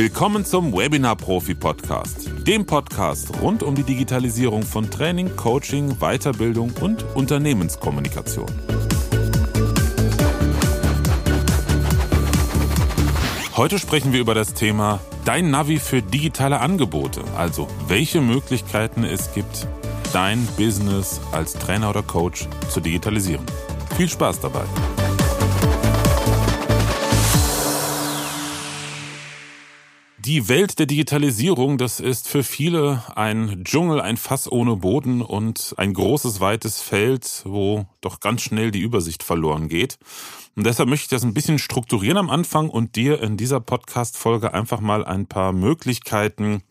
Willkommen zum Webinar Profi Podcast, dem Podcast rund um die Digitalisierung von Training, Coaching, Weiterbildung und Unternehmenskommunikation. Heute sprechen wir über das Thema Dein Navi für digitale Angebote, also welche Möglichkeiten es gibt, dein Business als Trainer oder Coach zu digitalisieren. Viel Spaß dabei! Die Welt der Digitalisierung, das ist für viele ein Dschungel, ein Fass ohne Boden und ein großes, weites Feld, wo doch ganz schnell die Übersicht verloren geht. Und deshalb möchte ich das ein bisschen strukturieren am Anfang und dir in dieser Podcast-Folge einfach mal ein paar Möglichkeiten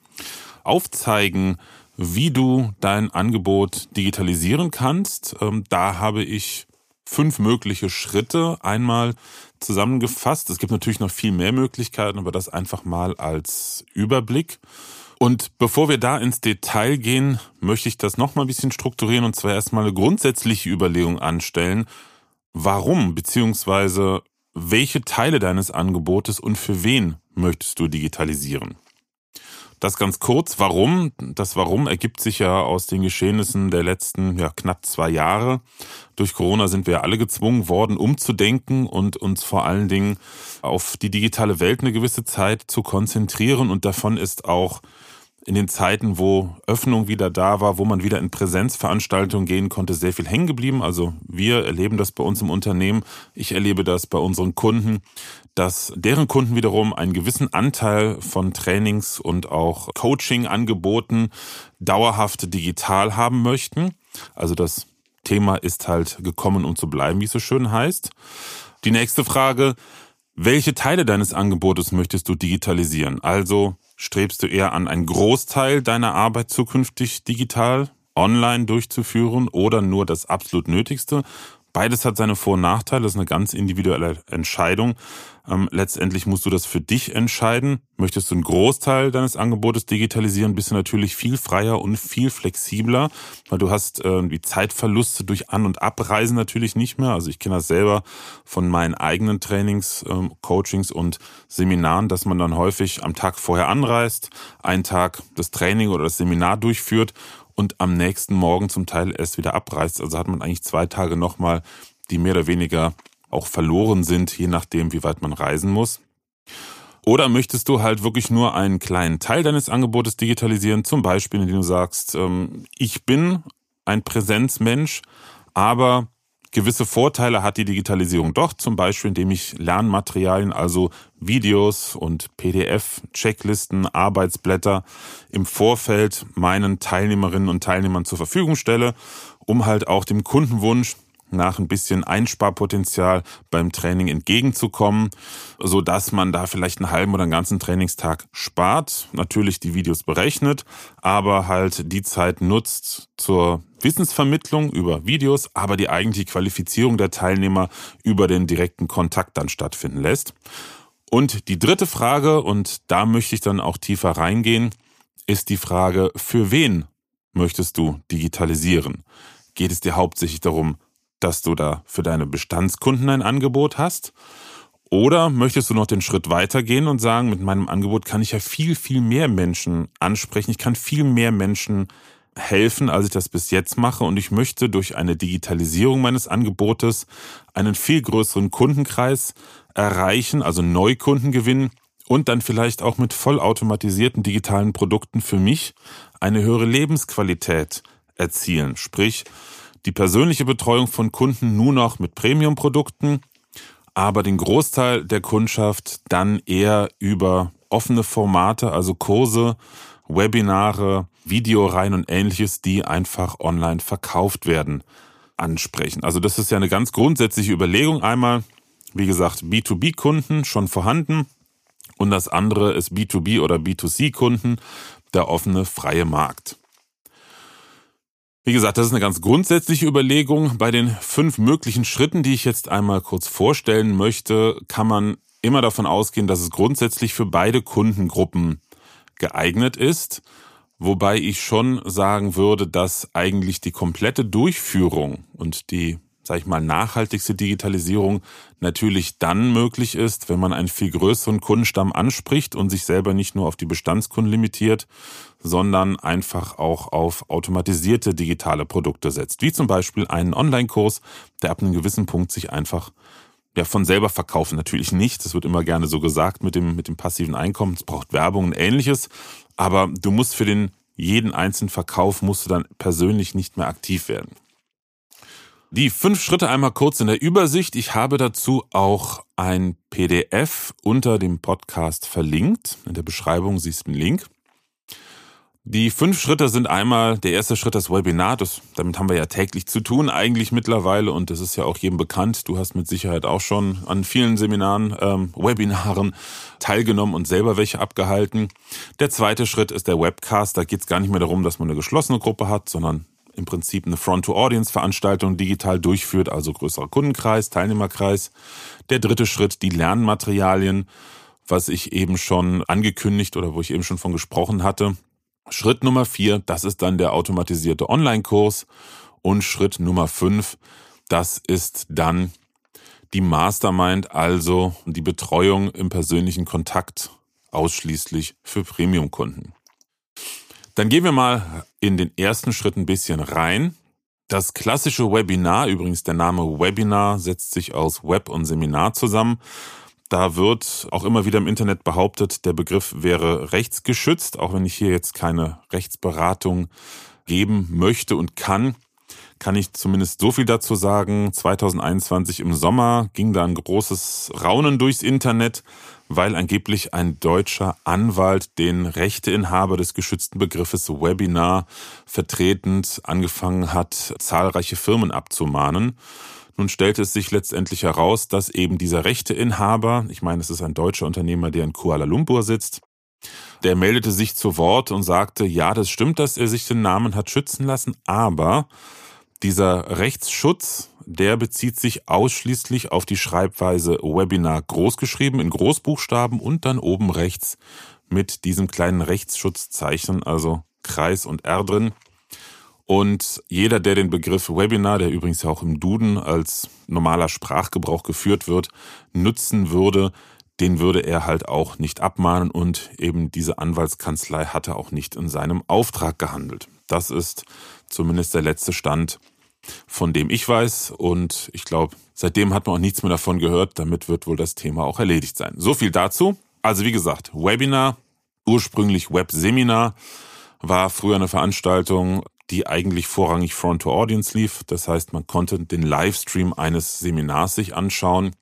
aufzeigen, wie du dein Angebot digitalisieren kannst. Ähm, da habe ich fünf mögliche Schritte einmal zusammengefasst. Es gibt natürlich noch viel mehr Möglichkeiten, aber das einfach mal als Überblick. Und bevor wir da ins Detail gehen, möchte ich das noch mal ein bisschen strukturieren und zwar erstmal eine grundsätzliche Überlegung anstellen. Warum beziehungsweise welche Teile deines Angebotes und für wen möchtest du digitalisieren? Das ganz kurz. Warum? Das Warum ergibt sich ja aus den Geschehnissen der letzten ja, knapp zwei Jahre. Durch Corona sind wir alle gezwungen worden, umzudenken und uns vor allen Dingen auf die digitale Welt eine gewisse Zeit zu konzentrieren. Und davon ist auch in den Zeiten, wo Öffnung wieder da war, wo man wieder in Präsenzveranstaltungen gehen konnte, sehr viel hängen geblieben. Also wir erleben das bei uns im Unternehmen. Ich erlebe das bei unseren Kunden, dass deren Kunden wiederum einen gewissen Anteil von Trainings und auch Coaching-Angeboten dauerhaft digital haben möchten. Also das Thema ist halt gekommen, um zu bleiben, wie es so schön heißt. Die nächste Frage, welche Teile deines Angebotes möchtest du digitalisieren? Also Strebst du eher an, einen Großteil deiner Arbeit zukünftig digital, online durchzuführen oder nur das absolut Nötigste? Beides hat seine Vor- und Nachteile, das ist eine ganz individuelle Entscheidung. Ähm, letztendlich musst du das für dich entscheiden. Möchtest du einen Großteil deines Angebotes digitalisieren, bist du natürlich viel freier und viel flexibler, weil du hast äh, die Zeitverluste durch An- und Abreisen natürlich nicht mehr. Also ich kenne das selber von meinen eigenen Trainings, ähm, Coachings und Seminaren, dass man dann häufig am Tag vorher anreist, einen Tag das Training oder das Seminar durchführt und am nächsten Morgen zum Teil erst wieder abreißt. Also hat man eigentlich zwei Tage nochmal, die mehr oder weniger auch verloren sind, je nachdem, wie weit man reisen muss. Oder möchtest du halt wirklich nur einen kleinen Teil deines Angebotes digitalisieren, zum Beispiel, indem du sagst, ähm, ich bin ein Präsenzmensch, aber Gewisse Vorteile hat die Digitalisierung doch, zum Beispiel indem ich Lernmaterialien, also Videos und PDF, Checklisten, Arbeitsblätter im Vorfeld meinen Teilnehmerinnen und Teilnehmern zur Verfügung stelle, um halt auch dem Kundenwunsch nach ein bisschen Einsparpotenzial beim Training entgegenzukommen, so dass man da vielleicht einen halben oder einen ganzen Trainingstag spart, natürlich die Videos berechnet, aber halt die Zeit nutzt zur Wissensvermittlung über Videos, aber die eigentliche Qualifizierung der Teilnehmer über den direkten Kontakt dann stattfinden lässt. Und die dritte Frage, und da möchte ich dann auch tiefer reingehen, ist die Frage, für wen möchtest du digitalisieren? Geht es dir hauptsächlich darum, dass du da für deine Bestandskunden ein Angebot hast? Oder möchtest du noch den Schritt weitergehen und sagen, mit meinem Angebot kann ich ja viel, viel mehr Menschen ansprechen, ich kann viel mehr Menschen helfen, als ich das bis jetzt mache. Und ich möchte durch eine Digitalisierung meines Angebotes einen viel größeren Kundenkreis erreichen, also Neukunden gewinnen und dann vielleicht auch mit vollautomatisierten digitalen Produkten für mich eine höhere Lebensqualität erzielen. Sprich, die persönliche Betreuung von Kunden nur noch mit Premium-Produkten, aber den Großteil der Kundschaft dann eher über offene Formate, also Kurse, Webinare, Videoreihen und ähnliches, die einfach online verkauft werden, ansprechen. Also das ist ja eine ganz grundsätzliche Überlegung. Einmal, wie gesagt, B2B-Kunden schon vorhanden und das andere ist B2B oder B2C-Kunden, der offene freie Markt. Wie gesagt, das ist eine ganz grundsätzliche Überlegung. Bei den fünf möglichen Schritten, die ich jetzt einmal kurz vorstellen möchte, kann man immer davon ausgehen, dass es grundsätzlich für beide Kundengruppen geeignet ist. Wobei ich schon sagen würde, dass eigentlich die komplette Durchführung und die sage ich mal, nachhaltigste Digitalisierung natürlich dann möglich ist, wenn man einen viel größeren Kundenstamm anspricht und sich selber nicht nur auf die Bestandskunden limitiert, sondern einfach auch auf automatisierte digitale Produkte setzt, wie zum Beispiel einen Online-Kurs, der ab einem gewissen Punkt sich einfach ja, von selber verkaufen. Natürlich nicht, das wird immer gerne so gesagt mit dem, mit dem passiven Einkommen. Es braucht Werbung und ähnliches, aber du musst für den jeden einzelnen Verkauf musst du dann persönlich nicht mehr aktiv werden. Die fünf Schritte einmal kurz in der Übersicht. Ich habe dazu auch ein PDF unter dem Podcast verlinkt. In der Beschreibung siehst du den Link. Die fünf Schritte sind einmal, der erste Schritt das Webinar, das, damit haben wir ja täglich zu tun eigentlich mittlerweile und das ist ja auch jedem bekannt. Du hast mit Sicherheit auch schon an vielen Seminaren, ähm, Webinaren teilgenommen und selber welche abgehalten. Der zweite Schritt ist der Webcast, da geht es gar nicht mehr darum, dass man eine geschlossene Gruppe hat, sondern im Prinzip eine Front-to-Audience-Veranstaltung digital durchführt, also größerer Kundenkreis, Teilnehmerkreis. Der dritte Schritt, die Lernmaterialien, was ich eben schon angekündigt oder wo ich eben schon von gesprochen hatte. Schritt Nummer vier, das ist dann der automatisierte Online-Kurs. Und Schritt Nummer fünf, das ist dann die Mastermind, also die Betreuung im persönlichen Kontakt ausschließlich für Premium-Kunden. Dann gehen wir mal in den ersten Schritt ein bisschen rein. Das klassische Webinar, übrigens der Name Webinar setzt sich aus Web und Seminar zusammen. Da wird auch immer wieder im Internet behauptet, der Begriff wäre rechtsgeschützt, auch wenn ich hier jetzt keine Rechtsberatung geben möchte und kann kann ich zumindest so viel dazu sagen. 2021 im Sommer ging da ein großes Raunen durchs Internet, weil angeblich ein deutscher Anwalt den Rechteinhaber des geschützten Begriffes Webinar vertretend angefangen hat, zahlreiche Firmen abzumahnen. Nun stellte es sich letztendlich heraus, dass eben dieser Rechteinhaber, ich meine, es ist ein deutscher Unternehmer, der in Kuala Lumpur sitzt, der meldete sich zu Wort und sagte, ja, das stimmt, dass er sich den Namen hat schützen lassen, aber dieser Rechtsschutz, der bezieht sich ausschließlich auf die Schreibweise Webinar großgeschrieben in Großbuchstaben und dann oben rechts mit diesem kleinen Rechtsschutzzeichen, also Kreis und R drin. Und jeder, der den Begriff Webinar, der übrigens ja auch im Duden als normaler Sprachgebrauch geführt wird, nutzen würde, den würde er halt auch nicht abmahnen und eben diese Anwaltskanzlei hatte auch nicht in seinem Auftrag gehandelt. Das ist zumindest der letzte Stand, von dem ich weiß. Und ich glaube, seitdem hat man auch nichts mehr davon gehört. Damit wird wohl das Thema auch erledigt sein. So viel dazu. Also wie gesagt, Webinar, ursprünglich Webseminar, war früher eine Veranstaltung, die eigentlich vorrangig Front-to-Audience lief. Das heißt, man konnte den Livestream eines Seminars sich anschauen.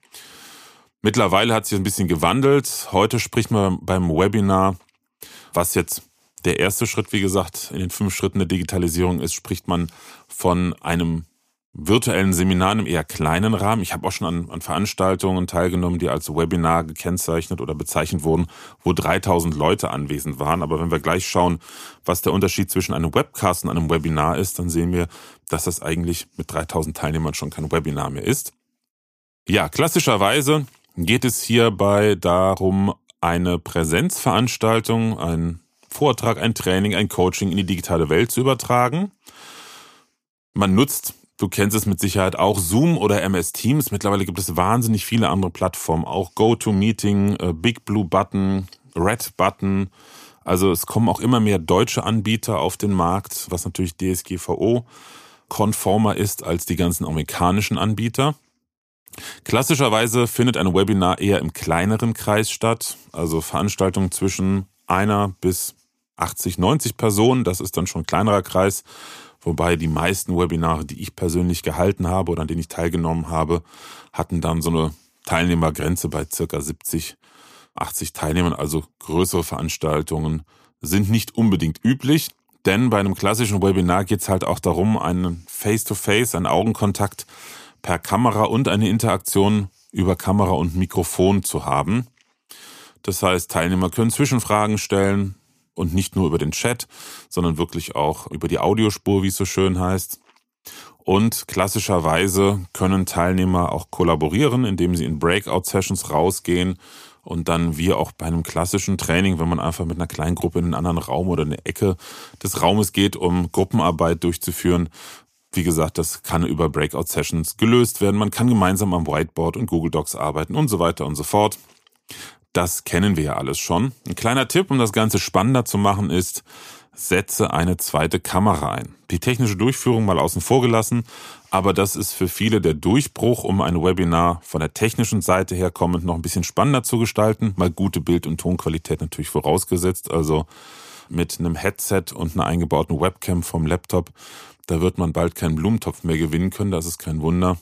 Mittlerweile hat sich ein bisschen gewandelt. Heute spricht man beim Webinar, was jetzt der erste Schritt, wie gesagt, in den fünf Schritten der Digitalisierung ist, spricht man von einem virtuellen Seminar in einem eher kleinen Rahmen. Ich habe auch schon an, an, Veranstaltungen teilgenommen, die als Webinar gekennzeichnet oder bezeichnet wurden, wo 3000 Leute anwesend waren. Aber wenn wir gleich schauen, was der Unterschied zwischen einem Webcast und einem Webinar ist, dann sehen wir, dass das eigentlich mit 3000 Teilnehmern schon kein Webinar mehr ist. Ja, klassischerweise geht es hierbei darum, eine Präsenzveranstaltung, ein Vortrag, ein Training, ein Coaching in die digitale Welt zu übertragen. Man nutzt, du kennst es mit Sicherheit auch, Zoom oder MS Teams. Mittlerweile gibt es wahnsinnig viele andere Plattformen, auch GoToMeeting, äh, Big Blue Button, Red Button. Also es kommen auch immer mehr deutsche Anbieter auf den Markt, was natürlich DSGVO konformer ist als die ganzen amerikanischen Anbieter. Klassischerweise findet ein Webinar eher im kleineren Kreis statt, also Veranstaltungen zwischen einer bis 80, 90 Personen. Das ist dann schon ein kleinerer Kreis. Wobei die meisten Webinare, die ich persönlich gehalten habe oder an denen ich teilgenommen habe, hatten dann so eine Teilnehmergrenze bei circa 70, 80 Teilnehmern. Also größere Veranstaltungen sind nicht unbedingt üblich. Denn bei einem klassischen Webinar geht es halt auch darum, einen Face-to-Face, -face, einen Augenkontakt per Kamera und eine Interaktion über Kamera und Mikrofon zu haben. Das heißt, Teilnehmer können Zwischenfragen stellen und nicht nur über den Chat, sondern wirklich auch über die Audiospur, wie es so schön heißt. Und klassischerweise können Teilnehmer auch kollaborieren, indem sie in Breakout-Sessions rausgehen und dann wie auch bei einem klassischen Training, wenn man einfach mit einer kleinen Gruppe in einen anderen Raum oder eine Ecke des Raumes geht, um Gruppenarbeit durchzuführen, wie gesagt, das kann über Breakout-Sessions gelöst werden. Man kann gemeinsam am Whiteboard und Google Docs arbeiten und so weiter und so fort. Das kennen wir ja alles schon. Ein kleiner Tipp, um das Ganze spannender zu machen, ist, setze eine zweite Kamera ein. Die technische Durchführung mal außen vor gelassen, aber das ist für viele der Durchbruch, um ein Webinar von der technischen Seite her kommend noch ein bisschen spannender zu gestalten. Mal gute Bild- und Tonqualität natürlich vorausgesetzt. Also mit einem Headset und einer eingebauten Webcam vom Laptop, da wird man bald keinen Blumentopf mehr gewinnen können. Das ist kein Wunder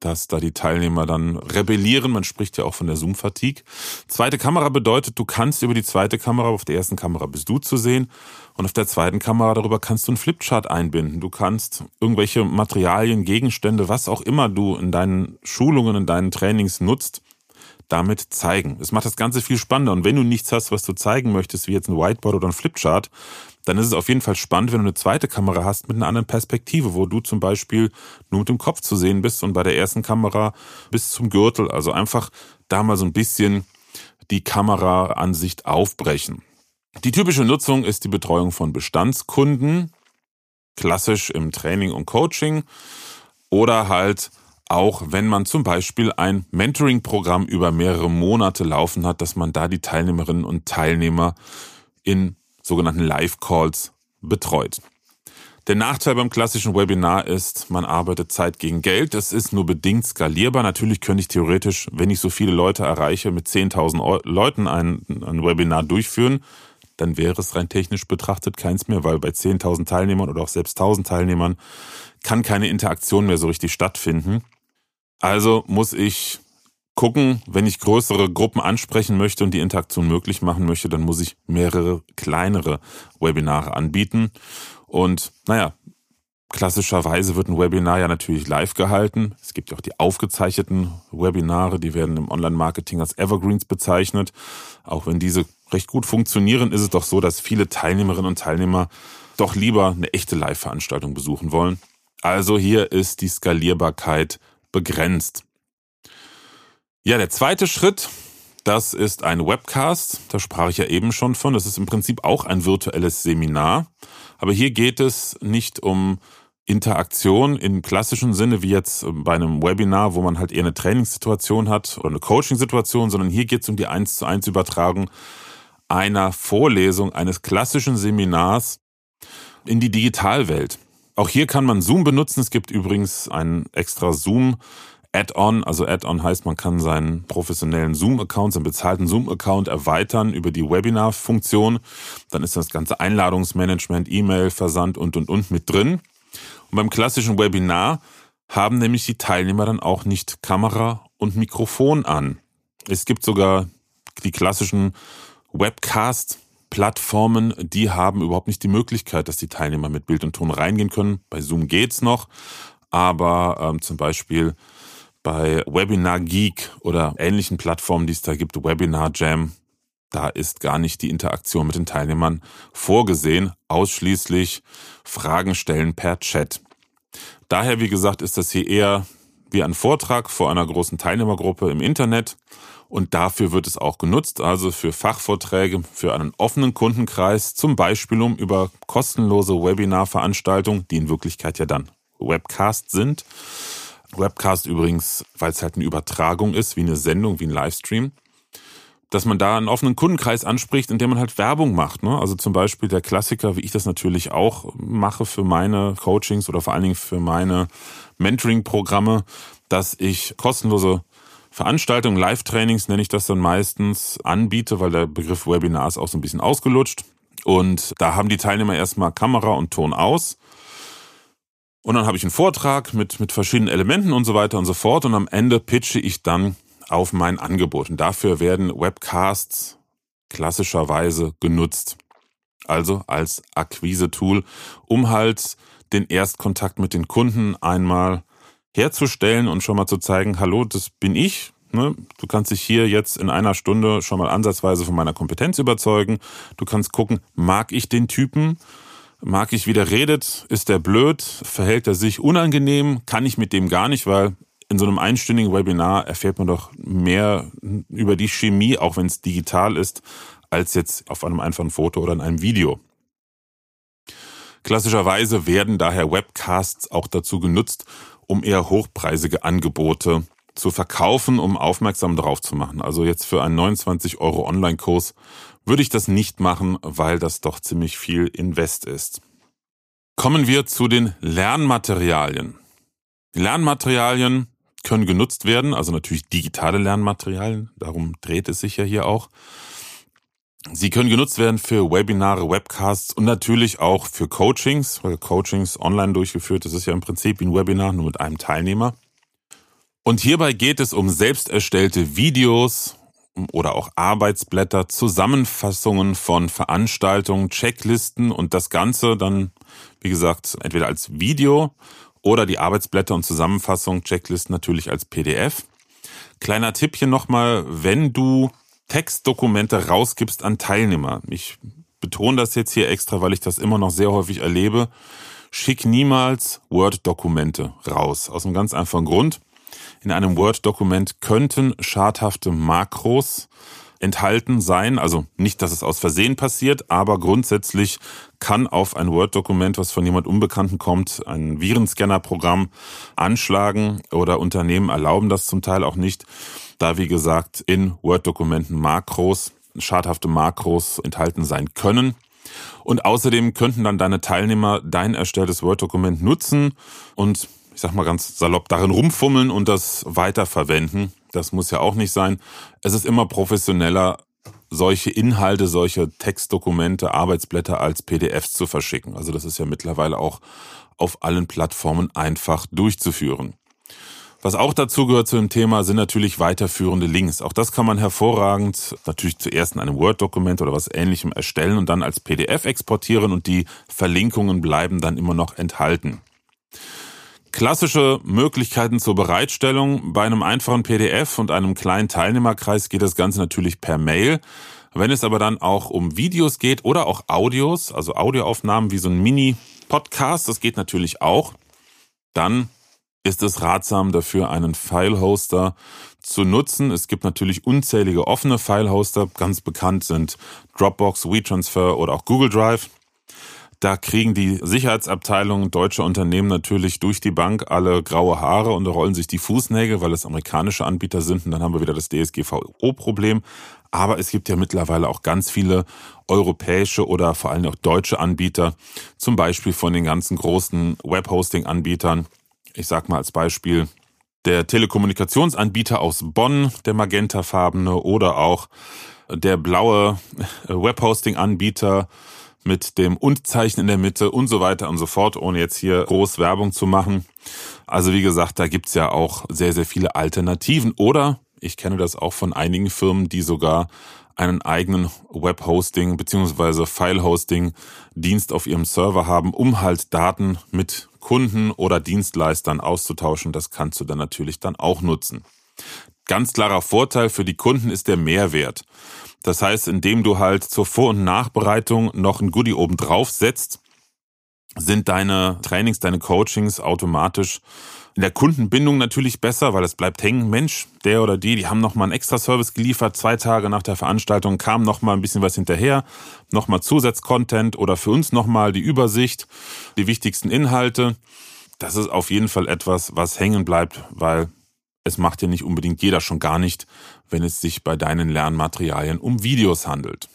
dass da die Teilnehmer dann rebellieren. Man spricht ja auch von der Zoom-Fatigue. Zweite Kamera bedeutet, du kannst über die zweite Kamera, auf der ersten Kamera bist du zu sehen und auf der zweiten Kamera darüber kannst du einen Flipchart einbinden. Du kannst irgendwelche Materialien, Gegenstände, was auch immer du in deinen Schulungen, in deinen Trainings nutzt, damit zeigen. Es macht das Ganze viel spannender. Und wenn du nichts hast, was du zeigen möchtest, wie jetzt ein Whiteboard oder ein Flipchart, dann ist es auf jeden Fall spannend, wenn du eine zweite Kamera hast mit einer anderen Perspektive, wo du zum Beispiel nur mit dem Kopf zu sehen bist und bei der ersten Kamera bis zum Gürtel. Also einfach da mal so ein bisschen die Kameraansicht aufbrechen. Die typische Nutzung ist die Betreuung von Bestandskunden, klassisch im Training und Coaching oder halt auch wenn man zum Beispiel ein Mentoring-Programm über mehrere Monate laufen hat, dass man da die Teilnehmerinnen und Teilnehmer in sogenannten Live-Calls betreut. Der Nachteil beim klassischen Webinar ist, man arbeitet Zeit gegen Geld. Es ist nur bedingt skalierbar. Natürlich könnte ich theoretisch, wenn ich so viele Leute erreiche, mit 10.000 Leuten ein, ein, Webinar durchführen. Dann wäre es rein technisch betrachtet keins mehr, weil bei 10.000 Teilnehmern oder auch selbst 1.000 Teilnehmern kann keine Interaktion mehr so richtig stattfinden. Also muss ich gucken, wenn ich größere Gruppen ansprechen möchte und die Interaktion möglich machen möchte, dann muss ich mehrere kleinere Webinare anbieten. Und naja, klassischerweise wird ein Webinar ja natürlich live gehalten. Es gibt ja auch die aufgezeichneten Webinare, die werden im Online-Marketing als Evergreens bezeichnet. Auch wenn diese recht gut funktionieren, ist es doch so, dass viele Teilnehmerinnen und Teilnehmer doch lieber eine echte Live-Veranstaltung besuchen wollen. Also hier ist die Skalierbarkeit begrenzt. Ja, der zweite Schritt, das ist ein Webcast. Da sprach ich ja eben schon von. Das ist im Prinzip auch ein virtuelles Seminar. Aber hier geht es nicht um Interaktion im klassischen Sinne wie jetzt bei einem Webinar, wo man halt eher eine Trainingssituation hat oder eine Coaching-Situation, sondern hier geht es um die 1 zu 1 Übertragung einer Vorlesung, eines klassischen Seminars in die Digitalwelt. Auch hier kann man Zoom benutzen. Es gibt übrigens einen extra Zoom Add-on, also Add-on heißt, man kann seinen professionellen Zoom-Account, seinen bezahlten Zoom-Account erweitern über die Webinar-Funktion. Dann ist das ganze Einladungsmanagement, E-Mail, Versand und und und mit drin. Und beim klassischen Webinar haben nämlich die Teilnehmer dann auch nicht Kamera und Mikrofon an. Es gibt sogar die klassischen Webcast-Plattformen, die haben überhaupt nicht die Möglichkeit, dass die Teilnehmer mit Bild und Ton reingehen können. Bei Zoom geht's noch, aber ähm, zum Beispiel bei Webinar Geek oder ähnlichen Plattformen, die es da gibt, Webinar Jam, da ist gar nicht die Interaktion mit den Teilnehmern vorgesehen, ausschließlich Fragen stellen per Chat. Daher, wie gesagt, ist das hier eher wie ein Vortrag vor einer großen Teilnehmergruppe im Internet und dafür wird es auch genutzt, also für Fachvorträge, für einen offenen Kundenkreis, zum Beispiel um über kostenlose Webinarveranstaltungen, die in Wirklichkeit ja dann Webcast sind, Webcast übrigens, weil es halt eine Übertragung ist, wie eine Sendung, wie ein Livestream, dass man da einen offenen Kundenkreis anspricht, in dem man halt Werbung macht. Ne? Also zum Beispiel der Klassiker, wie ich das natürlich auch mache für meine Coachings oder vor allen Dingen für meine Mentoring-Programme, dass ich kostenlose Veranstaltungen, Live-Trainings nenne ich das dann meistens, anbiete, weil der Begriff Webinar ist auch so ein bisschen ausgelutscht. Und da haben die Teilnehmer erstmal Kamera und Ton aus und dann habe ich einen Vortrag mit, mit verschiedenen Elementen und so weiter und so fort. Und am Ende pitche ich dann auf mein Angebot. Und dafür werden Webcasts klassischerweise genutzt. Also als Akquise-Tool, um halt den Erstkontakt mit den Kunden einmal herzustellen und schon mal zu zeigen, hallo, das bin ich. Ne? Du kannst dich hier jetzt in einer Stunde schon mal ansatzweise von meiner Kompetenz überzeugen. Du kannst gucken, mag ich den Typen? Mag ich, wie der redet? Ist der blöd? Verhält er sich unangenehm? Kann ich mit dem gar nicht, weil in so einem einstündigen Webinar erfährt man doch mehr über die Chemie, auch wenn es digital ist, als jetzt auf einem einfachen Foto oder in einem Video. Klassischerweise werden daher Webcasts auch dazu genutzt, um eher hochpreisige Angebote zu verkaufen, um aufmerksam darauf zu machen. Also jetzt für einen 29 Euro Online-Kurs würde ich das nicht machen, weil das doch ziemlich viel Invest ist. Kommen wir zu den Lernmaterialien. Lernmaterialien können genutzt werden, also natürlich digitale Lernmaterialien, darum dreht es sich ja hier auch. Sie können genutzt werden für Webinare, Webcasts und natürlich auch für Coachings, weil Coachings online durchgeführt, das ist ja im Prinzip wie ein Webinar, nur mit einem Teilnehmer. Und hierbei geht es um selbst erstellte Videos oder auch Arbeitsblätter, Zusammenfassungen von Veranstaltungen, Checklisten und das Ganze dann, wie gesagt, entweder als Video oder die Arbeitsblätter und Zusammenfassung, Checklisten natürlich als PDF. Kleiner Tipp hier nochmal, wenn du Textdokumente rausgibst an Teilnehmer. Ich betone das jetzt hier extra, weil ich das immer noch sehr häufig erlebe. Schick niemals Word-Dokumente raus. Aus einem ganz einfachen Grund. In einem Word-Dokument könnten schadhafte Makros enthalten sein. Also nicht, dass es aus Versehen passiert, aber grundsätzlich kann auf ein Word-Dokument, was von jemand Unbekannten kommt, ein Virenscanner-Programm anschlagen oder Unternehmen erlauben das zum Teil auch nicht da wie gesagt in Word-Dokumenten Makros, schadhafte Makros enthalten sein können. Und außerdem könnten dann deine Teilnehmer dein erstelltes Word-Dokument nutzen und ich sag mal ganz salopp darin rumfummeln und das weiterverwenden. Das muss ja auch nicht sein. Es ist immer professioneller, solche Inhalte, solche Textdokumente, Arbeitsblätter als PDFs zu verschicken. Also das ist ja mittlerweile auch auf allen Plattformen einfach durchzuführen. Was auch dazu gehört zu dem Thema sind natürlich weiterführende Links. Auch das kann man hervorragend natürlich zuerst in einem Word-Dokument oder was ähnlichem erstellen und dann als PDF exportieren und die Verlinkungen bleiben dann immer noch enthalten. Klassische Möglichkeiten zur Bereitstellung. Bei einem einfachen PDF und einem kleinen Teilnehmerkreis geht das Ganze natürlich per Mail. Wenn es aber dann auch um Videos geht oder auch Audios, also Audioaufnahmen wie so ein Mini-Podcast, das geht natürlich auch, dann ist es ratsam dafür, einen File-Hoster zu nutzen. Es gibt natürlich unzählige offene File-Hoster. Ganz bekannt sind Dropbox, WeTransfer oder auch Google Drive. Da kriegen die Sicherheitsabteilungen deutscher Unternehmen natürlich durch die Bank alle graue Haare und rollen sich die Fußnägel, weil es amerikanische Anbieter sind. Und dann haben wir wieder das DSGVO-Problem. Aber es gibt ja mittlerweile auch ganz viele europäische oder vor allem auch deutsche Anbieter, zum Beispiel von den ganzen großen Webhosting-Anbietern ich sag mal als Beispiel der Telekommunikationsanbieter aus Bonn, der magentafarbene oder auch der blaue Webhosting-Anbieter mit dem Und-Zeichen in der Mitte und so weiter und so fort, ohne jetzt hier groß Werbung zu machen. Also wie gesagt, da gibt's ja auch sehr, sehr viele Alternativen. Oder ich kenne das auch von einigen Firmen, die sogar einen eigenen Webhosting bzw. File-Hosting-Dienst auf ihrem Server haben, um halt Daten mit Kunden oder Dienstleistern auszutauschen. Das kannst du dann natürlich dann auch nutzen. Ganz klarer Vorteil für die Kunden ist der Mehrwert. Das heißt, indem du halt zur Vor- und Nachbereitung noch ein Goodie oben drauf setzt, sind deine Trainings, deine Coachings automatisch in der Kundenbindung natürlich besser, weil es bleibt hängen. Mensch, der oder die, die haben nochmal einen extra Service geliefert. Zwei Tage nach der Veranstaltung kam nochmal ein bisschen was hinterher. Nochmal Zusatzcontent oder für uns nochmal die Übersicht, die wichtigsten Inhalte. Das ist auf jeden Fall etwas, was hängen bleibt, weil es macht ja nicht unbedingt jeder schon gar nicht, wenn es sich bei deinen Lernmaterialien um Videos handelt.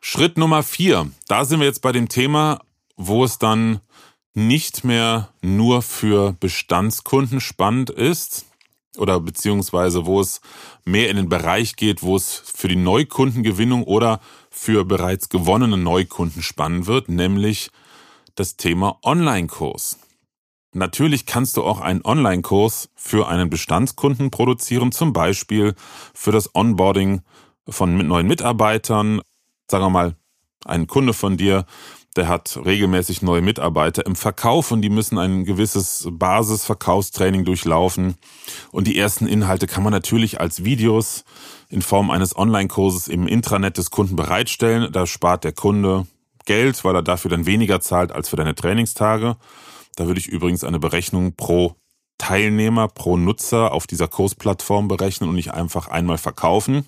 Schritt Nummer vier. Da sind wir jetzt bei dem Thema, wo es dann nicht mehr nur für Bestandskunden spannend ist oder beziehungsweise wo es mehr in den Bereich geht, wo es für die Neukundengewinnung oder für bereits gewonnene Neukunden spannend wird, nämlich das Thema Online-Kurs. Natürlich kannst du auch einen Online-Kurs für einen Bestandskunden produzieren, zum Beispiel für das Onboarding von neuen Mitarbeitern. Sagen wir mal, ein Kunde von dir der hat regelmäßig neue Mitarbeiter im Verkauf und die müssen ein gewisses Basisverkaufstraining durchlaufen. Und die ersten Inhalte kann man natürlich als Videos in Form eines Online-Kurses im Intranet des Kunden bereitstellen. Da spart der Kunde Geld, weil er dafür dann weniger zahlt als für deine Trainingstage. Da würde ich übrigens eine Berechnung pro Teilnehmer, pro Nutzer auf dieser Kursplattform berechnen und nicht einfach einmal verkaufen,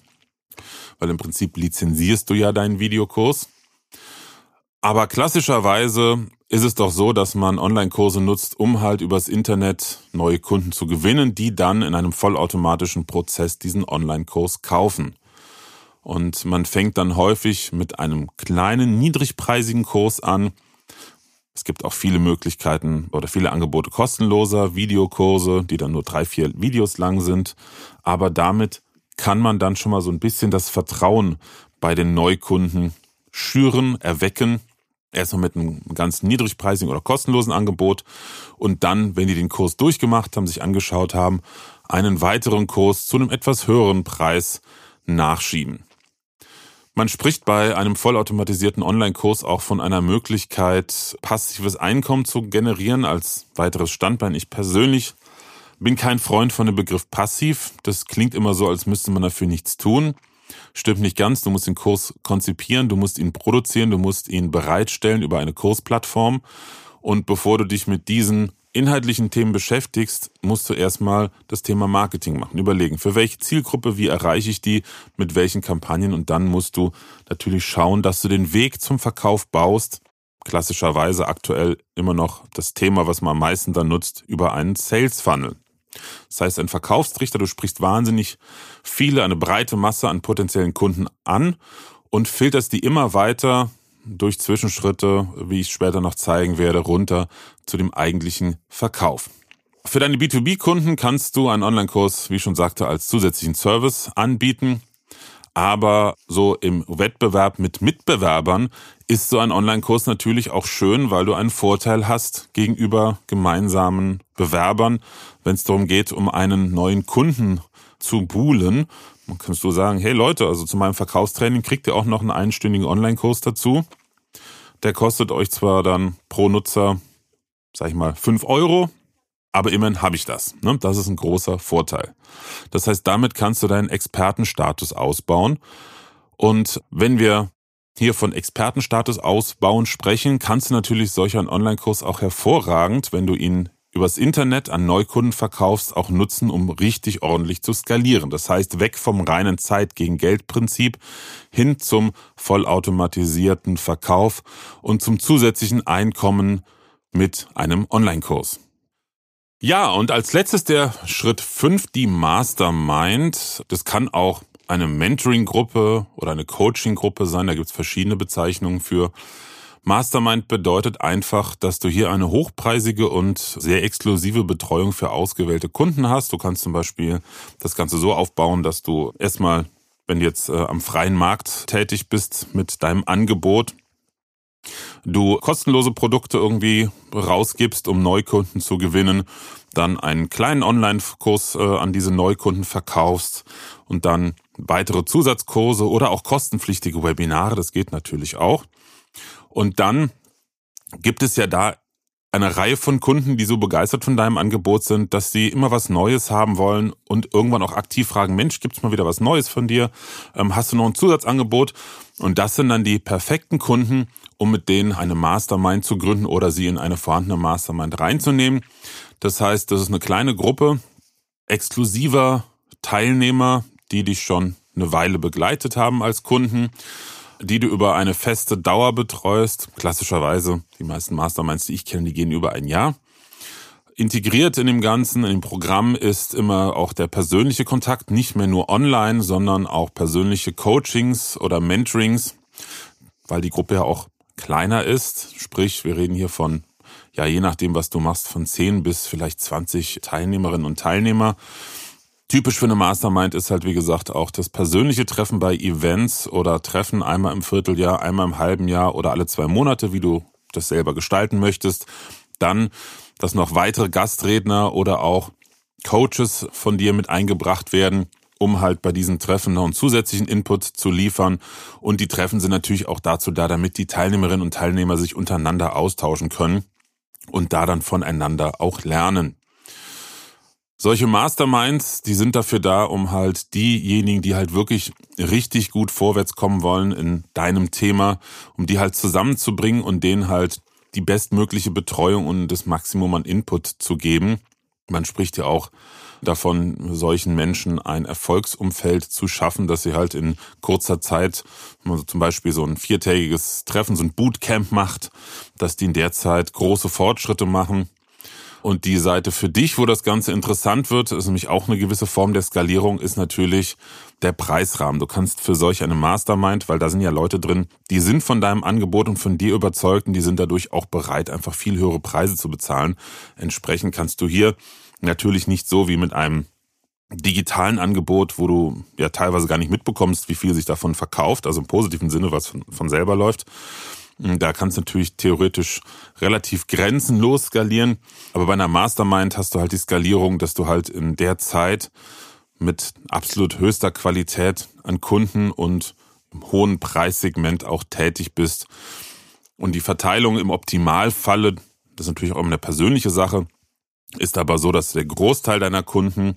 weil im Prinzip lizenzierst du ja deinen Videokurs. Aber klassischerweise ist es doch so, dass man Online-Kurse nutzt, um halt übers Internet neue Kunden zu gewinnen, die dann in einem vollautomatischen Prozess diesen Online-Kurs kaufen. Und man fängt dann häufig mit einem kleinen, niedrigpreisigen Kurs an. Es gibt auch viele Möglichkeiten oder viele Angebote kostenloser Videokurse, die dann nur drei, vier Videos lang sind. Aber damit kann man dann schon mal so ein bisschen das Vertrauen bei den Neukunden schüren, erwecken. Erstmal mit einem ganz niedrigpreisigen oder kostenlosen Angebot und dann, wenn die den Kurs durchgemacht haben, sich angeschaut haben, einen weiteren Kurs zu einem etwas höheren Preis nachschieben. Man spricht bei einem vollautomatisierten Online-Kurs auch von einer Möglichkeit, passives Einkommen zu generieren als weiteres Standbein. Ich persönlich bin kein Freund von dem Begriff passiv. Das klingt immer so, als müsste man dafür nichts tun. Stimmt nicht ganz. Du musst den Kurs konzipieren, du musst ihn produzieren, du musst ihn bereitstellen über eine Kursplattform. Und bevor du dich mit diesen inhaltlichen Themen beschäftigst, musst du erstmal das Thema Marketing machen. Überlegen, für welche Zielgruppe, wie erreiche ich die, mit welchen Kampagnen und dann musst du natürlich schauen, dass du den Weg zum Verkauf baust. Klassischerweise aktuell immer noch das Thema, was man am meisten dann nutzt, über einen Sales Funnel. Das heißt, ein Verkaufstrichter, du sprichst wahnsinnig viele, eine breite Masse an potenziellen Kunden an und filterst die immer weiter durch Zwischenschritte, wie ich später noch zeigen werde, runter zu dem eigentlichen Verkauf. Für deine B2B-Kunden kannst du einen Online-Kurs, wie ich schon sagte, als zusätzlichen Service anbieten. Aber so im Wettbewerb mit Mitbewerbern ist so ein Online-Kurs natürlich auch schön, weil du einen Vorteil hast gegenüber gemeinsamen Bewerbern, wenn es darum geht, um einen neuen Kunden zu buhlen. Dann kannst du sagen, hey Leute, also zu meinem Verkaufstraining kriegt ihr auch noch einen einstündigen Online-Kurs dazu. Der kostet euch zwar dann pro Nutzer, sag ich mal, fünf Euro, aber immerhin habe ich das. Ne? Das ist ein großer Vorteil. Das heißt, damit kannst du deinen Expertenstatus ausbauen. Und wenn wir hier von Expertenstatus ausbauen sprechen, kannst du natürlich solch einen Online-Kurs auch hervorragend, wenn du ihn übers Internet an Neukunden auch nutzen, um richtig ordentlich zu skalieren. Das heißt, weg vom reinen Zeit gegen Geld Prinzip hin zum vollautomatisierten Verkauf und zum zusätzlichen Einkommen mit einem Online-Kurs. Ja, und als letztes der Schritt 5, die Mastermind. Das kann auch eine Mentoring-Gruppe oder eine Coaching-Gruppe sein. Da gibt's verschiedene Bezeichnungen für. Mastermind bedeutet einfach, dass du hier eine hochpreisige und sehr exklusive Betreuung für ausgewählte Kunden hast. Du kannst zum Beispiel das Ganze so aufbauen, dass du erstmal, wenn du jetzt äh, am freien Markt tätig bist mit deinem Angebot, du kostenlose Produkte irgendwie rausgibst, um Neukunden zu gewinnen, dann einen kleinen Online-Kurs äh, an diese Neukunden verkaufst und dann weitere Zusatzkurse oder auch kostenpflichtige Webinare, das geht natürlich auch. Und dann gibt es ja da eine Reihe von Kunden, die so begeistert von deinem Angebot sind, dass sie immer was Neues haben wollen und irgendwann auch aktiv fragen, Mensch, gibt's mal wieder was Neues von dir? Ähm, hast du noch ein Zusatzangebot? Und das sind dann die perfekten Kunden, um mit denen eine Mastermind zu gründen oder sie in eine vorhandene Mastermind reinzunehmen. Das heißt, das ist eine kleine Gruppe exklusiver Teilnehmer, die dich schon eine Weile begleitet haben als Kunden die du über eine feste Dauer betreust. Klassischerweise, die meisten Masterminds, die ich kenne, die gehen über ein Jahr. Integriert in dem Ganzen, in dem Programm ist immer auch der persönliche Kontakt, nicht mehr nur online, sondern auch persönliche Coachings oder Mentorings, weil die Gruppe ja auch kleiner ist. Sprich, wir reden hier von, ja, je nachdem, was du machst, von 10 bis vielleicht 20 Teilnehmerinnen und Teilnehmer. Typisch für eine Mastermind ist halt, wie gesagt, auch das persönliche Treffen bei Events oder Treffen einmal im Vierteljahr, einmal im halben Jahr oder alle zwei Monate, wie du das selber gestalten möchtest. Dann, dass noch weitere Gastredner oder auch Coaches von dir mit eingebracht werden, um halt bei diesen Treffen noch einen zusätzlichen Input zu liefern. Und die Treffen sind natürlich auch dazu da, damit die Teilnehmerinnen und Teilnehmer sich untereinander austauschen können und da dann voneinander auch lernen. Solche Masterminds, die sind dafür da, um halt diejenigen, die halt wirklich richtig gut vorwärts kommen wollen in deinem Thema, um die halt zusammenzubringen und denen halt die bestmögliche Betreuung und das Maximum an Input zu geben. Man spricht ja auch davon, solchen Menschen ein Erfolgsumfeld zu schaffen, dass sie halt in kurzer Zeit, wenn man zum Beispiel so ein viertägiges Treffen, so ein Bootcamp macht, dass die in der Zeit große Fortschritte machen. Und die Seite für dich, wo das Ganze interessant wird, ist nämlich auch eine gewisse Form der Skalierung, ist natürlich der Preisrahmen. Du kannst für solch eine Mastermind, weil da sind ja Leute drin, die sind von deinem Angebot und von dir überzeugt und die sind dadurch auch bereit, einfach viel höhere Preise zu bezahlen. Entsprechend kannst du hier Natürlich nicht so wie mit einem digitalen Angebot, wo du ja teilweise gar nicht mitbekommst, wie viel sich davon verkauft, also im positiven Sinne, was von, von selber läuft. Da kannst du natürlich theoretisch relativ grenzenlos skalieren, aber bei einer Mastermind hast du halt die Skalierung, dass du halt in der Zeit mit absolut höchster Qualität an Kunden und im hohen Preissegment auch tätig bist. Und die Verteilung im Optimalfalle, das ist natürlich auch immer eine persönliche Sache, ist aber so, dass der Großteil deiner Kunden,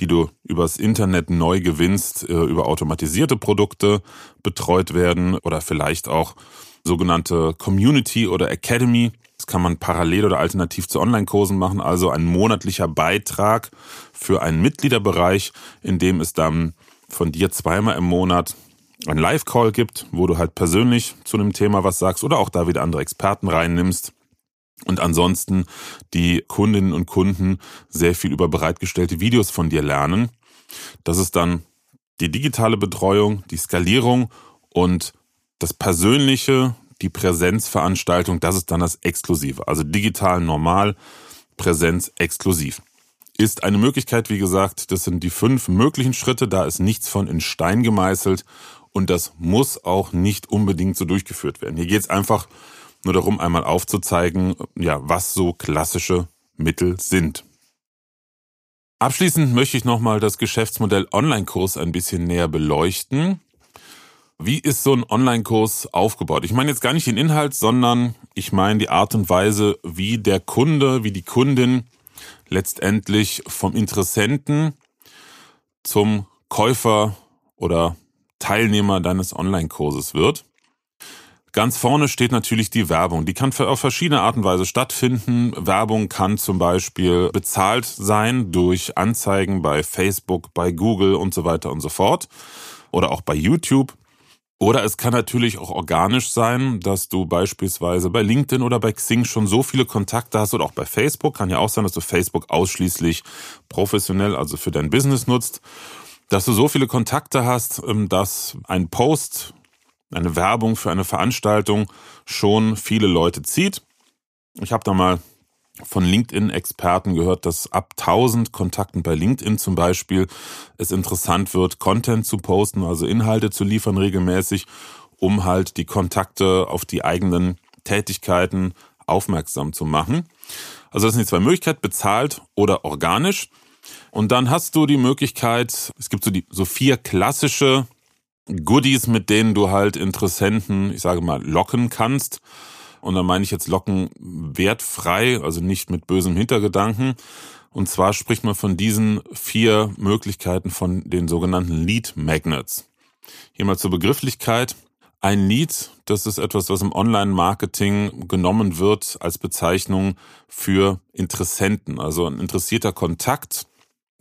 die du übers Internet neu gewinnst, äh, über automatisierte Produkte betreut werden oder vielleicht auch sogenannte Community oder Academy. Das kann man parallel oder alternativ zu Online-Kursen machen, also ein monatlicher Beitrag für einen Mitgliederbereich, in dem es dann von dir zweimal im Monat ein Live-Call gibt, wo du halt persönlich zu einem Thema was sagst oder auch da wieder andere Experten reinnimmst und ansonsten die Kundinnen und Kunden sehr viel über bereitgestellte Videos von dir lernen. Das ist dann die digitale Betreuung, die Skalierung und das Persönliche, die Präsenzveranstaltung, das ist dann das Exklusive. Also digital normal, Präsenz exklusiv. Ist eine Möglichkeit, wie gesagt, das sind die fünf möglichen Schritte, da ist nichts von in Stein gemeißelt und das muss auch nicht unbedingt so durchgeführt werden. Hier geht es einfach nur darum, einmal aufzuzeigen, ja, was so klassische Mittel sind. Abschließend möchte ich nochmal das Geschäftsmodell Online-Kurs ein bisschen näher beleuchten. Wie ist so ein Online-Kurs aufgebaut? Ich meine jetzt gar nicht den Inhalt, sondern ich meine die Art und Weise, wie der Kunde, wie die Kundin letztendlich vom Interessenten zum Käufer oder Teilnehmer deines Online-Kurses wird. Ganz vorne steht natürlich die Werbung. Die kann auf verschiedene Art und Weise stattfinden. Werbung kann zum Beispiel bezahlt sein durch Anzeigen bei Facebook, bei Google und so weiter und so fort. Oder auch bei YouTube. Oder es kann natürlich auch organisch sein, dass du beispielsweise bei LinkedIn oder bei Xing schon so viele Kontakte hast oder auch bei Facebook. Kann ja auch sein, dass du Facebook ausschließlich professionell, also für dein Business nutzt, dass du so viele Kontakte hast, ähm, dass ein Post eine Werbung für eine Veranstaltung schon viele Leute zieht. Ich habe da mal von LinkedIn-Experten gehört, dass ab 1000 Kontakten bei LinkedIn zum Beispiel es interessant wird, Content zu posten, also Inhalte zu liefern regelmäßig, um halt die Kontakte auf die eigenen Tätigkeiten aufmerksam zu machen. Also das sind die zwei Möglichkeiten, bezahlt oder organisch. Und dann hast du die Möglichkeit, es gibt so die so vier klassische Goodies, mit denen du halt Interessenten, ich sage mal, locken kannst. Und da meine ich jetzt locken wertfrei, also nicht mit bösem Hintergedanken. Und zwar spricht man von diesen vier Möglichkeiten von den sogenannten Lead Magnets. Hier mal zur Begrifflichkeit. Ein Lead, das ist etwas, was im Online-Marketing genommen wird als Bezeichnung für Interessenten. Also ein interessierter Kontakt,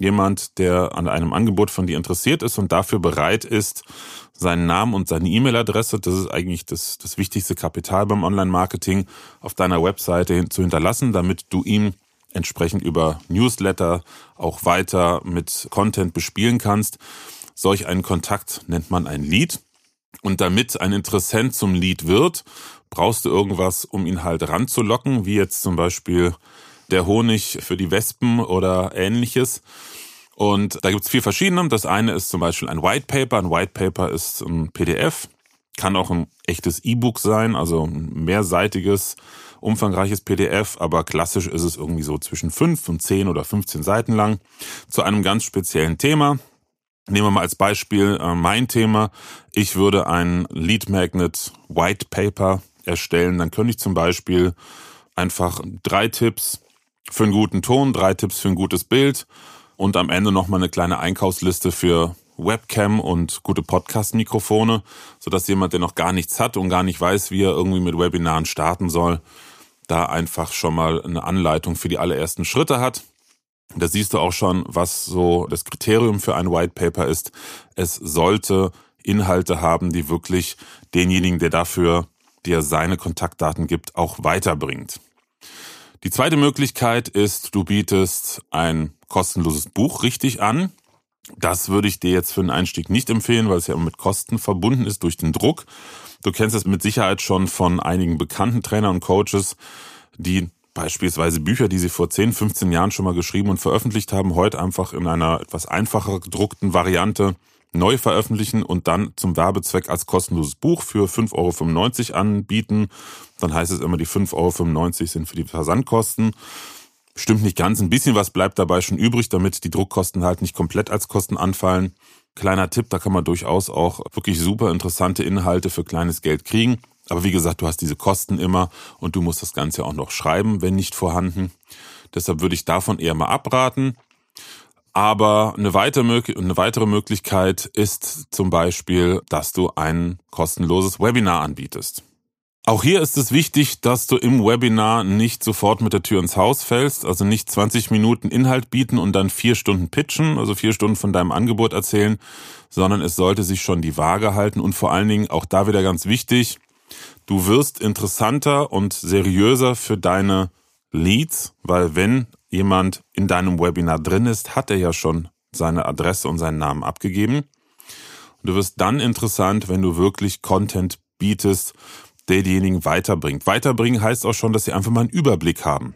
jemand, der an einem Angebot von dir interessiert ist und dafür bereit ist, seinen Namen und seine E-Mail-Adresse, das ist eigentlich das, das wichtigste Kapital beim Online-Marketing, auf deiner Webseite zu hinterlassen, damit du ihm entsprechend über Newsletter auch weiter mit Content bespielen kannst. Solch einen Kontakt nennt man ein Lead. Und damit ein Interessent zum Lead wird, brauchst du irgendwas, um ihn halt ranzulocken, wie jetzt zum Beispiel der Honig für die Wespen oder ähnliches. Und da gibt es vier verschiedene. Das eine ist zum Beispiel ein White Paper. Ein White Paper ist ein PDF, kann auch ein echtes E-Book sein, also ein mehrseitiges, umfangreiches PDF, aber klassisch ist es irgendwie so zwischen fünf und zehn oder 15 Seiten lang zu einem ganz speziellen Thema. Nehmen wir mal als Beispiel äh, mein Thema. Ich würde ein Lead Magnet White Paper erstellen. Dann könnte ich zum Beispiel einfach drei Tipps für einen guten Ton, drei Tipps für ein gutes Bild und am Ende nochmal eine kleine Einkaufsliste für Webcam und gute Podcast-Mikrofone, sodass jemand, der noch gar nichts hat und gar nicht weiß, wie er irgendwie mit Webinaren starten soll, da einfach schon mal eine Anleitung für die allerersten Schritte hat. Da siehst du auch schon, was so das Kriterium für ein White Paper ist. Es sollte Inhalte haben, die wirklich denjenigen, der dafür dir seine Kontaktdaten gibt, auch weiterbringt. Die zweite Möglichkeit ist, du bietest ein kostenloses Buch richtig an. Das würde ich dir jetzt für einen Einstieg nicht empfehlen, weil es ja mit Kosten verbunden ist durch den Druck. Du kennst es mit Sicherheit schon von einigen bekannten Trainern und Coaches, die beispielsweise Bücher, die sie vor 10, 15 Jahren schon mal geschrieben und veröffentlicht haben, heute einfach in einer etwas einfacher gedruckten Variante neu veröffentlichen und dann zum Werbezweck als kostenloses Buch für 5,95 Euro anbieten. Dann heißt es immer, die 5,95 Euro sind für die Versandkosten. Stimmt nicht ganz, ein bisschen was bleibt dabei schon übrig, damit die Druckkosten halt nicht komplett als Kosten anfallen. Kleiner Tipp, da kann man durchaus auch wirklich super interessante Inhalte für kleines Geld kriegen. Aber wie gesagt, du hast diese Kosten immer und du musst das Ganze auch noch schreiben, wenn nicht vorhanden. Deshalb würde ich davon eher mal abraten. Aber eine weitere, Möglichkeit ist zum Beispiel, dass du ein kostenloses Webinar anbietest. Auch hier ist es wichtig, dass du im Webinar nicht sofort mit der Tür ins Haus fällst, also nicht 20 Minuten Inhalt bieten und dann vier Stunden pitchen, also vier Stunden von deinem Angebot erzählen, sondern es sollte sich schon die Waage halten und vor allen Dingen auch da wieder ganz wichtig, du wirst interessanter und seriöser für deine Leads, weil wenn jemand in deinem Webinar drin ist, hat er ja schon seine Adresse und seinen Namen abgegeben. Und du wirst dann interessant, wenn du wirklich Content bietest, der diejenigen weiterbringt. Weiterbringen heißt auch schon, dass sie einfach mal einen Überblick haben.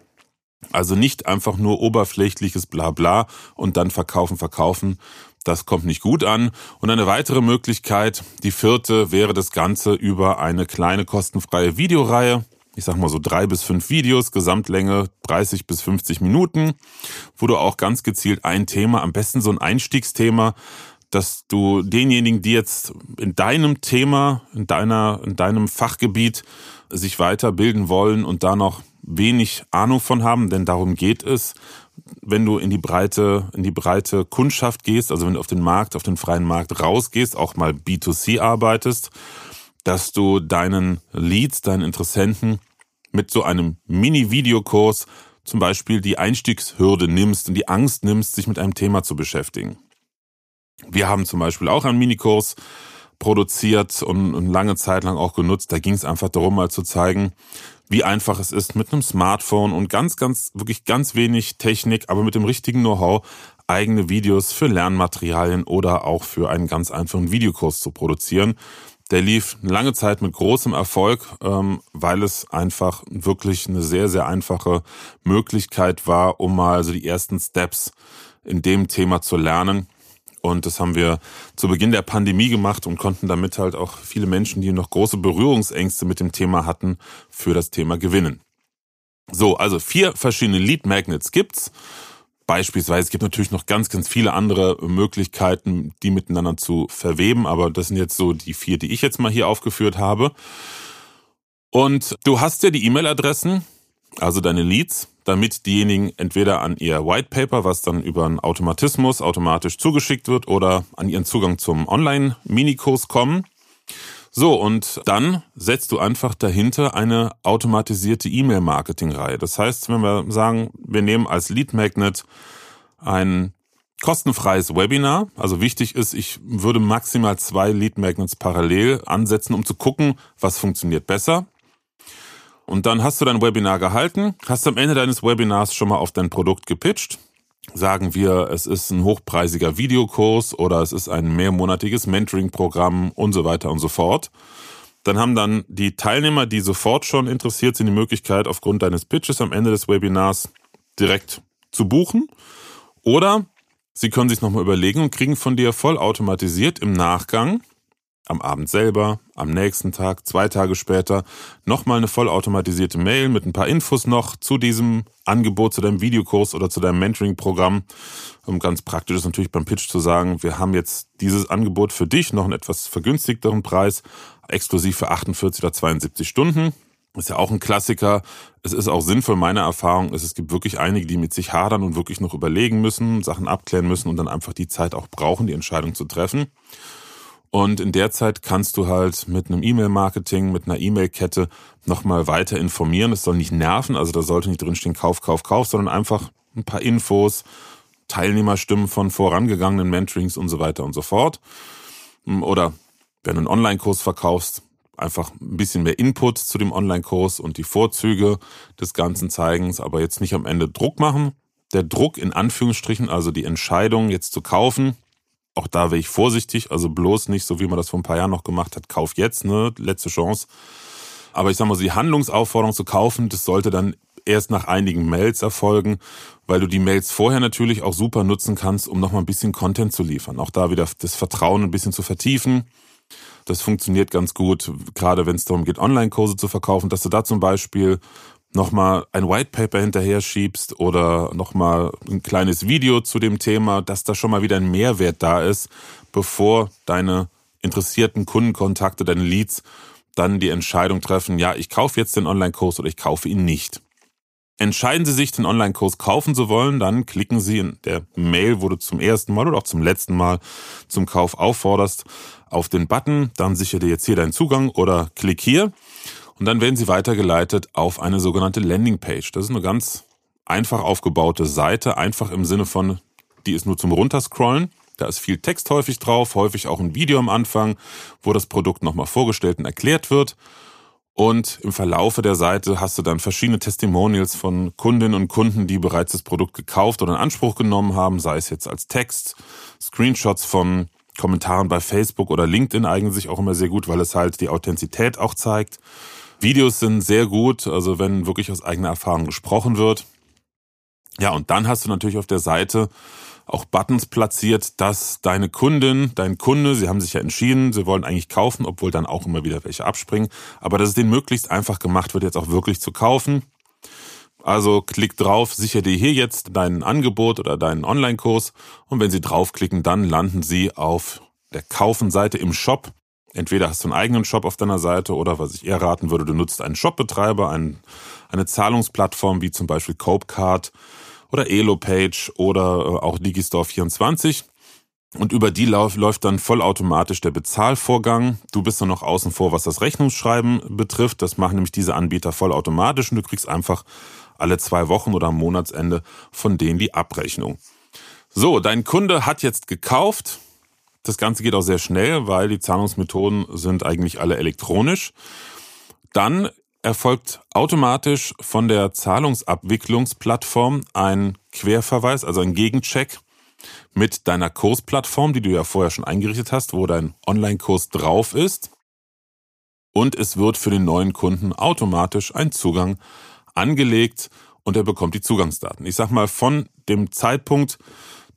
Also nicht einfach nur oberflächliches Blabla und dann verkaufen, verkaufen. Das kommt nicht gut an. Und eine weitere Möglichkeit, die vierte, wäre das Ganze über eine kleine kostenfreie Videoreihe ich sag mal so drei bis fünf Videos, Gesamtlänge 30 bis 50 Minuten, wo du auch ganz gezielt ein Thema, am besten so ein Einstiegsthema, dass du denjenigen, die jetzt in deinem Thema, in deiner, in deinem Fachgebiet sich weiterbilden wollen und da noch wenig Ahnung von haben, denn darum geht es, wenn du in die breite, in die breite Kundschaft gehst, also wenn du auf den Markt, auf den freien Markt rausgehst, auch mal B2C arbeitest, dass du deinen Leads, deinen Interessenten mit so einem Mini-Videokurs zum Beispiel die Einstiegshürde nimmst und die Angst nimmst, sich mit einem Thema zu beschäftigen. Wir haben zum Beispiel auch einen Minikurs produziert und, lange Zeit lang auch genutzt. Da ging es einfach darum, mal zu zeigen, wie einfach es ist, mit einem Smartphone und ganz, ganz, wirklich ganz wenig Technik, aber mit dem richtigen Know-how eigene Videos für Lernmaterialien oder auch für einen ganz einfachen Videokurs zu produzieren. Der lief lange Zeit mit großem Erfolg, ähm, weil es einfach wirklich eine sehr, sehr einfache Möglichkeit war, um mal so die ersten Steps in dem Thema zu lernen. Und das haben wir zu Beginn der Pandemie gemacht und konnten damit halt auch viele Menschen, die noch große Berührungsängste mit dem Thema hatten, für das Thema gewinnen. So, also vier verschiedene Lead Magnets gibt's. Beispielsweise, es gibt natürlich noch ganz, ganz viele andere Möglichkeiten, die miteinander zu verweben, aber das sind jetzt so die vier, die ich jetzt mal hier aufgeführt habe. Und du hast ja die E-Mail-Adressen, also deine Leads, damit diejenigen entweder an ihr White Paper, was dann über einen Automatismus automatisch zugeschickt wird, oder an ihren Zugang zum Online-Minikurs kommen. So, und dann setzt du einfach dahinter eine automatisierte E-Mail-Marketing-Reihe. Das heißt, wenn wir sagen, wir nehmen als Lead Magnet ein kostenfreies Webinar. Also wichtig ist, ich würde maximal zwei Lead Magnets parallel ansetzen, um zu gucken, was funktioniert besser. Und dann hast du dein Webinar gehalten, hast am Ende deines Webinars schon mal auf dein Produkt gepitcht sagen wir, es ist ein hochpreisiger Videokurs oder es ist ein mehrmonatiges Mentoring-Programm und so weiter und so fort. Dann haben dann die Teilnehmer, die sofort schon interessiert sind, die Möglichkeit, aufgrund deines Pitches am Ende des Webinars direkt zu buchen. Oder sie können sich nochmal überlegen und kriegen von dir vollautomatisiert im Nachgang am Abend selber, am nächsten Tag, zwei Tage später, nochmal eine vollautomatisierte Mail mit ein paar Infos noch zu diesem Angebot, zu deinem Videokurs oder zu deinem Mentoring-Programm. Um ganz praktisch ist natürlich beim Pitch zu sagen, wir haben jetzt dieses Angebot für dich, noch einen etwas vergünstigteren Preis, exklusiv für 48 oder 72 Stunden. Ist ja auch ein Klassiker. Es ist auch sinnvoll, meiner Erfahrung ist, es gibt wirklich einige, die mit sich hadern und wirklich noch überlegen müssen, Sachen abklären müssen und dann einfach die Zeit auch brauchen, die Entscheidung zu treffen. Und in der Zeit kannst du halt mit einem E-Mail-Marketing, mit einer E-Mail-Kette nochmal weiter informieren. Es soll nicht nerven, also da sollte nicht drinstehen Kauf, Kauf, Kauf, sondern einfach ein paar Infos, Teilnehmerstimmen von vorangegangenen Mentorings und so weiter und so fort. Oder wenn du einen Online-Kurs verkaufst, einfach ein bisschen mehr Input zu dem Online-Kurs und die Vorzüge des Ganzen zeigen, aber jetzt nicht am Ende Druck machen. Der Druck in Anführungsstrichen, also die Entscheidung jetzt zu kaufen, auch da wäre ich vorsichtig, also bloß nicht so, wie man das vor ein paar Jahren noch gemacht hat, kauf jetzt, ne, letzte Chance. Aber ich sag mal, die Handlungsaufforderung zu kaufen, das sollte dann erst nach einigen Mails erfolgen, weil du die Mails vorher natürlich auch super nutzen kannst, um nochmal ein bisschen Content zu liefern. Auch da wieder das Vertrauen ein bisschen zu vertiefen. Das funktioniert ganz gut, gerade wenn es darum geht, Online-Kurse zu verkaufen, dass du da zum Beispiel nochmal ein White Paper hinterher schiebst oder nochmal ein kleines Video zu dem Thema, dass da schon mal wieder ein Mehrwert da ist, bevor deine interessierten Kundenkontakte, deine Leads dann die Entscheidung treffen, ja, ich kaufe jetzt den Online-Kurs oder ich kaufe ihn nicht. Entscheiden Sie sich, den Online-Kurs kaufen zu wollen, dann klicken Sie in der Mail, wo du zum ersten Mal oder auch zum letzten Mal zum Kauf aufforderst, auf den Button, dann sichere dir jetzt hier deinen Zugang oder klick hier und dann werden Sie weitergeleitet auf eine sogenannte Landingpage. Das ist eine ganz einfach aufgebaute Seite, einfach im Sinne von, die ist nur zum Runterscrollen. Da ist viel Text häufig drauf, häufig auch ein Video am Anfang, wo das Produkt nochmal vorgestellt und erklärt wird. Und im Verlaufe der Seite hast du dann verschiedene Testimonials von Kundinnen und Kunden, die bereits das Produkt gekauft oder in Anspruch genommen haben, sei es jetzt als Text, Screenshots von Kommentaren bei Facebook oder LinkedIn eignen sich auch immer sehr gut, weil es halt die Authentizität auch zeigt. Videos sind sehr gut, also wenn wirklich aus eigener Erfahrung gesprochen wird. Ja, und dann hast du natürlich auf der Seite auch Buttons platziert, dass deine Kundin, dein Kunde, sie haben sich ja entschieden, sie wollen eigentlich kaufen, obwohl dann auch immer wieder welche abspringen, aber dass es denen möglichst einfach gemacht wird, jetzt auch wirklich zu kaufen. Also klick drauf, sicher dir hier jetzt dein Angebot oder deinen Online-Kurs und wenn sie draufklicken, dann landen sie auf der Kaufen-Seite im Shop. Entweder hast du einen eigenen Shop auf deiner Seite oder was ich eher raten würde, du nutzt einen Shopbetreiber, einen, eine Zahlungsplattform wie zum Beispiel Copecard oder Elopage oder äh, auch Digistore24. Und über die läuft dann vollautomatisch der Bezahlvorgang. Du bist dann noch außen vor, was das Rechnungsschreiben betrifft. Das machen nämlich diese Anbieter vollautomatisch und du kriegst einfach alle zwei Wochen oder am Monatsende von denen die Abrechnung. So, dein Kunde hat jetzt gekauft. Das Ganze geht auch sehr schnell, weil die Zahlungsmethoden sind eigentlich alle elektronisch. Dann erfolgt automatisch von der Zahlungsabwicklungsplattform ein Querverweis, also ein Gegencheck mit deiner Kursplattform, die du ja vorher schon eingerichtet hast, wo dein Online-Kurs drauf ist. Und es wird für den neuen Kunden automatisch ein Zugang angelegt und er bekommt die Zugangsdaten. Ich sag mal, von dem Zeitpunkt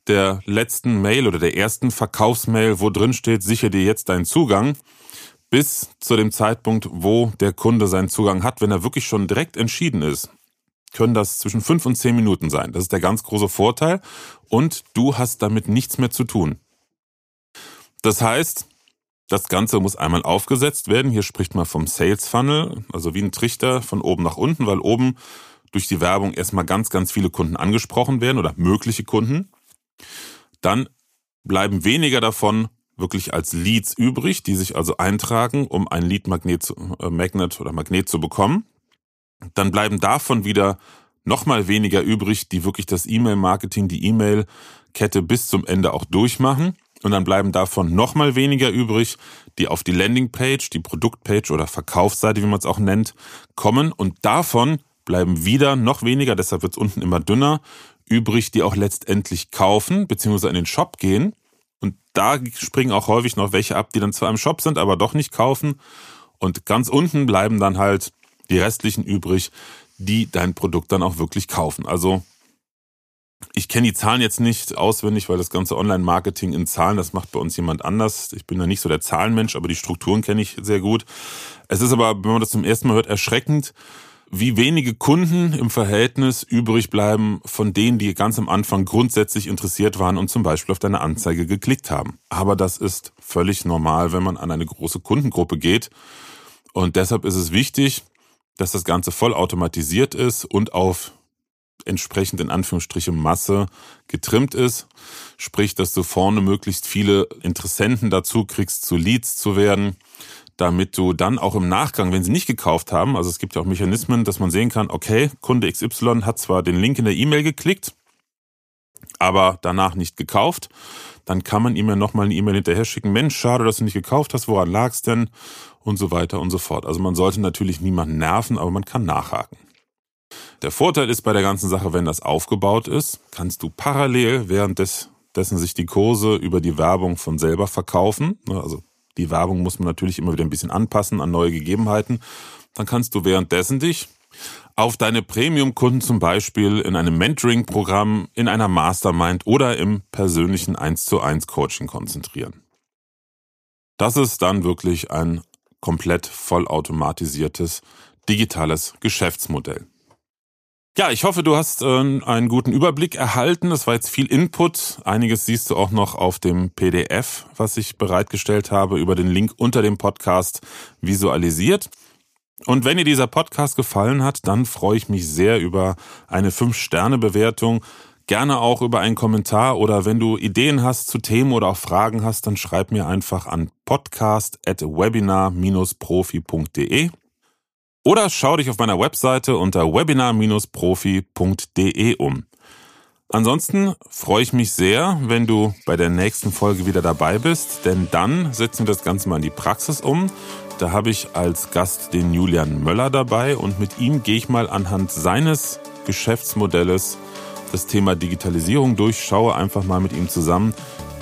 der letzten Mail oder der ersten Verkaufsmail, wo drin steht, sichere dir jetzt deinen Zugang, bis zu dem Zeitpunkt, wo der Kunde seinen Zugang hat, wenn er wirklich schon direkt entschieden ist, können das zwischen fünf und zehn Minuten sein. Das ist der ganz große Vorteil. Und du hast damit nichts mehr zu tun. Das heißt, das Ganze muss einmal aufgesetzt werden. Hier spricht man vom Sales Funnel, also wie ein Trichter von oben nach unten, weil oben durch die Werbung erstmal ganz, ganz viele Kunden angesprochen werden oder mögliche Kunden. Dann bleiben weniger davon wirklich als Leads übrig, die sich also eintragen, um ein Lead-Magnet äh, Magnet oder Magnet zu bekommen. Dann bleiben davon wieder nochmal weniger übrig, die wirklich das E-Mail-Marketing, die E-Mail-Kette bis zum Ende auch durchmachen. Und dann bleiben davon nochmal weniger übrig, die auf die Landingpage, die Produktpage oder Verkaufsseite, wie man es auch nennt, kommen. Und davon bleiben wieder noch weniger, deshalb wird es unten immer dünner, übrig, die auch letztendlich kaufen, beziehungsweise in den Shop gehen und da springen auch häufig noch welche ab, die dann zwar im Shop sind, aber doch nicht kaufen. Und ganz unten bleiben dann halt die restlichen übrig, die dein Produkt dann auch wirklich kaufen. Also ich kenne die Zahlen jetzt nicht auswendig, weil das ganze Online-Marketing in Zahlen, das macht bei uns jemand anders. Ich bin ja nicht so der Zahlenmensch, aber die Strukturen kenne ich sehr gut. Es ist aber, wenn man das zum ersten Mal hört, erschreckend, wie wenige Kunden im Verhältnis übrig bleiben von denen, die ganz am Anfang grundsätzlich interessiert waren und zum Beispiel auf deine Anzeige geklickt haben. Aber das ist völlig normal, wenn man an eine große Kundengruppe geht. Und deshalb ist es wichtig, dass das Ganze voll automatisiert ist und auf entsprechend in Anführungsstrichen Masse getrimmt ist. Sprich, dass du vorne möglichst viele Interessenten dazu kriegst, zu Leads zu werden damit du dann auch im Nachgang, wenn sie nicht gekauft haben, also es gibt ja auch Mechanismen, dass man sehen kann, okay, Kunde XY hat zwar den Link in der E-Mail geklickt, aber danach nicht gekauft, dann kann man ihm ja nochmal eine E-Mail hinterher schicken. Mensch, schade, dass du nicht gekauft hast, woran lag's denn? Und so weiter und so fort. Also man sollte natürlich niemanden nerven, aber man kann nachhaken. Der Vorteil ist bei der ganzen Sache, wenn das aufgebaut ist, kannst du parallel währenddessen sich die Kurse über die Werbung von selber verkaufen. Ne, also die Werbung muss man natürlich immer wieder ein bisschen anpassen an neue Gegebenheiten. Dann kannst du währenddessen dich auf deine Premium-Kunden zum Beispiel in einem Mentoring-Programm, in einer Mastermind oder im persönlichen 1 zu 1 Coaching konzentrieren. Das ist dann wirklich ein komplett vollautomatisiertes digitales Geschäftsmodell. Ja, ich hoffe, du hast äh, einen guten Überblick erhalten. Das war jetzt viel Input. Einiges siehst du auch noch auf dem PDF, was ich bereitgestellt habe, über den Link unter dem Podcast visualisiert. Und wenn dir dieser Podcast gefallen hat, dann freue ich mich sehr über eine 5-Sterne-Bewertung. Gerne auch über einen Kommentar oder wenn du Ideen hast zu Themen oder auch Fragen hast, dann schreib mir einfach an podcast.webinar-profi.de. Oder schau dich auf meiner Webseite unter webinar-profi.de um. Ansonsten freue ich mich sehr, wenn du bei der nächsten Folge wieder dabei bist, denn dann setzen wir das Ganze mal in die Praxis um. Da habe ich als Gast den Julian Möller dabei und mit ihm gehe ich mal anhand seines Geschäftsmodells das Thema Digitalisierung durch, schaue einfach mal mit ihm zusammen,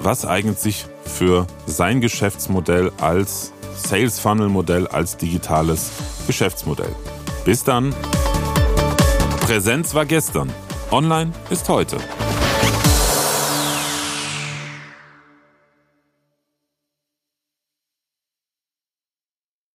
was eignet sich für sein Geschäftsmodell als Sales Funnel Modell als digitales Geschäftsmodell. Bis dann. Präsenz war gestern. Online ist heute.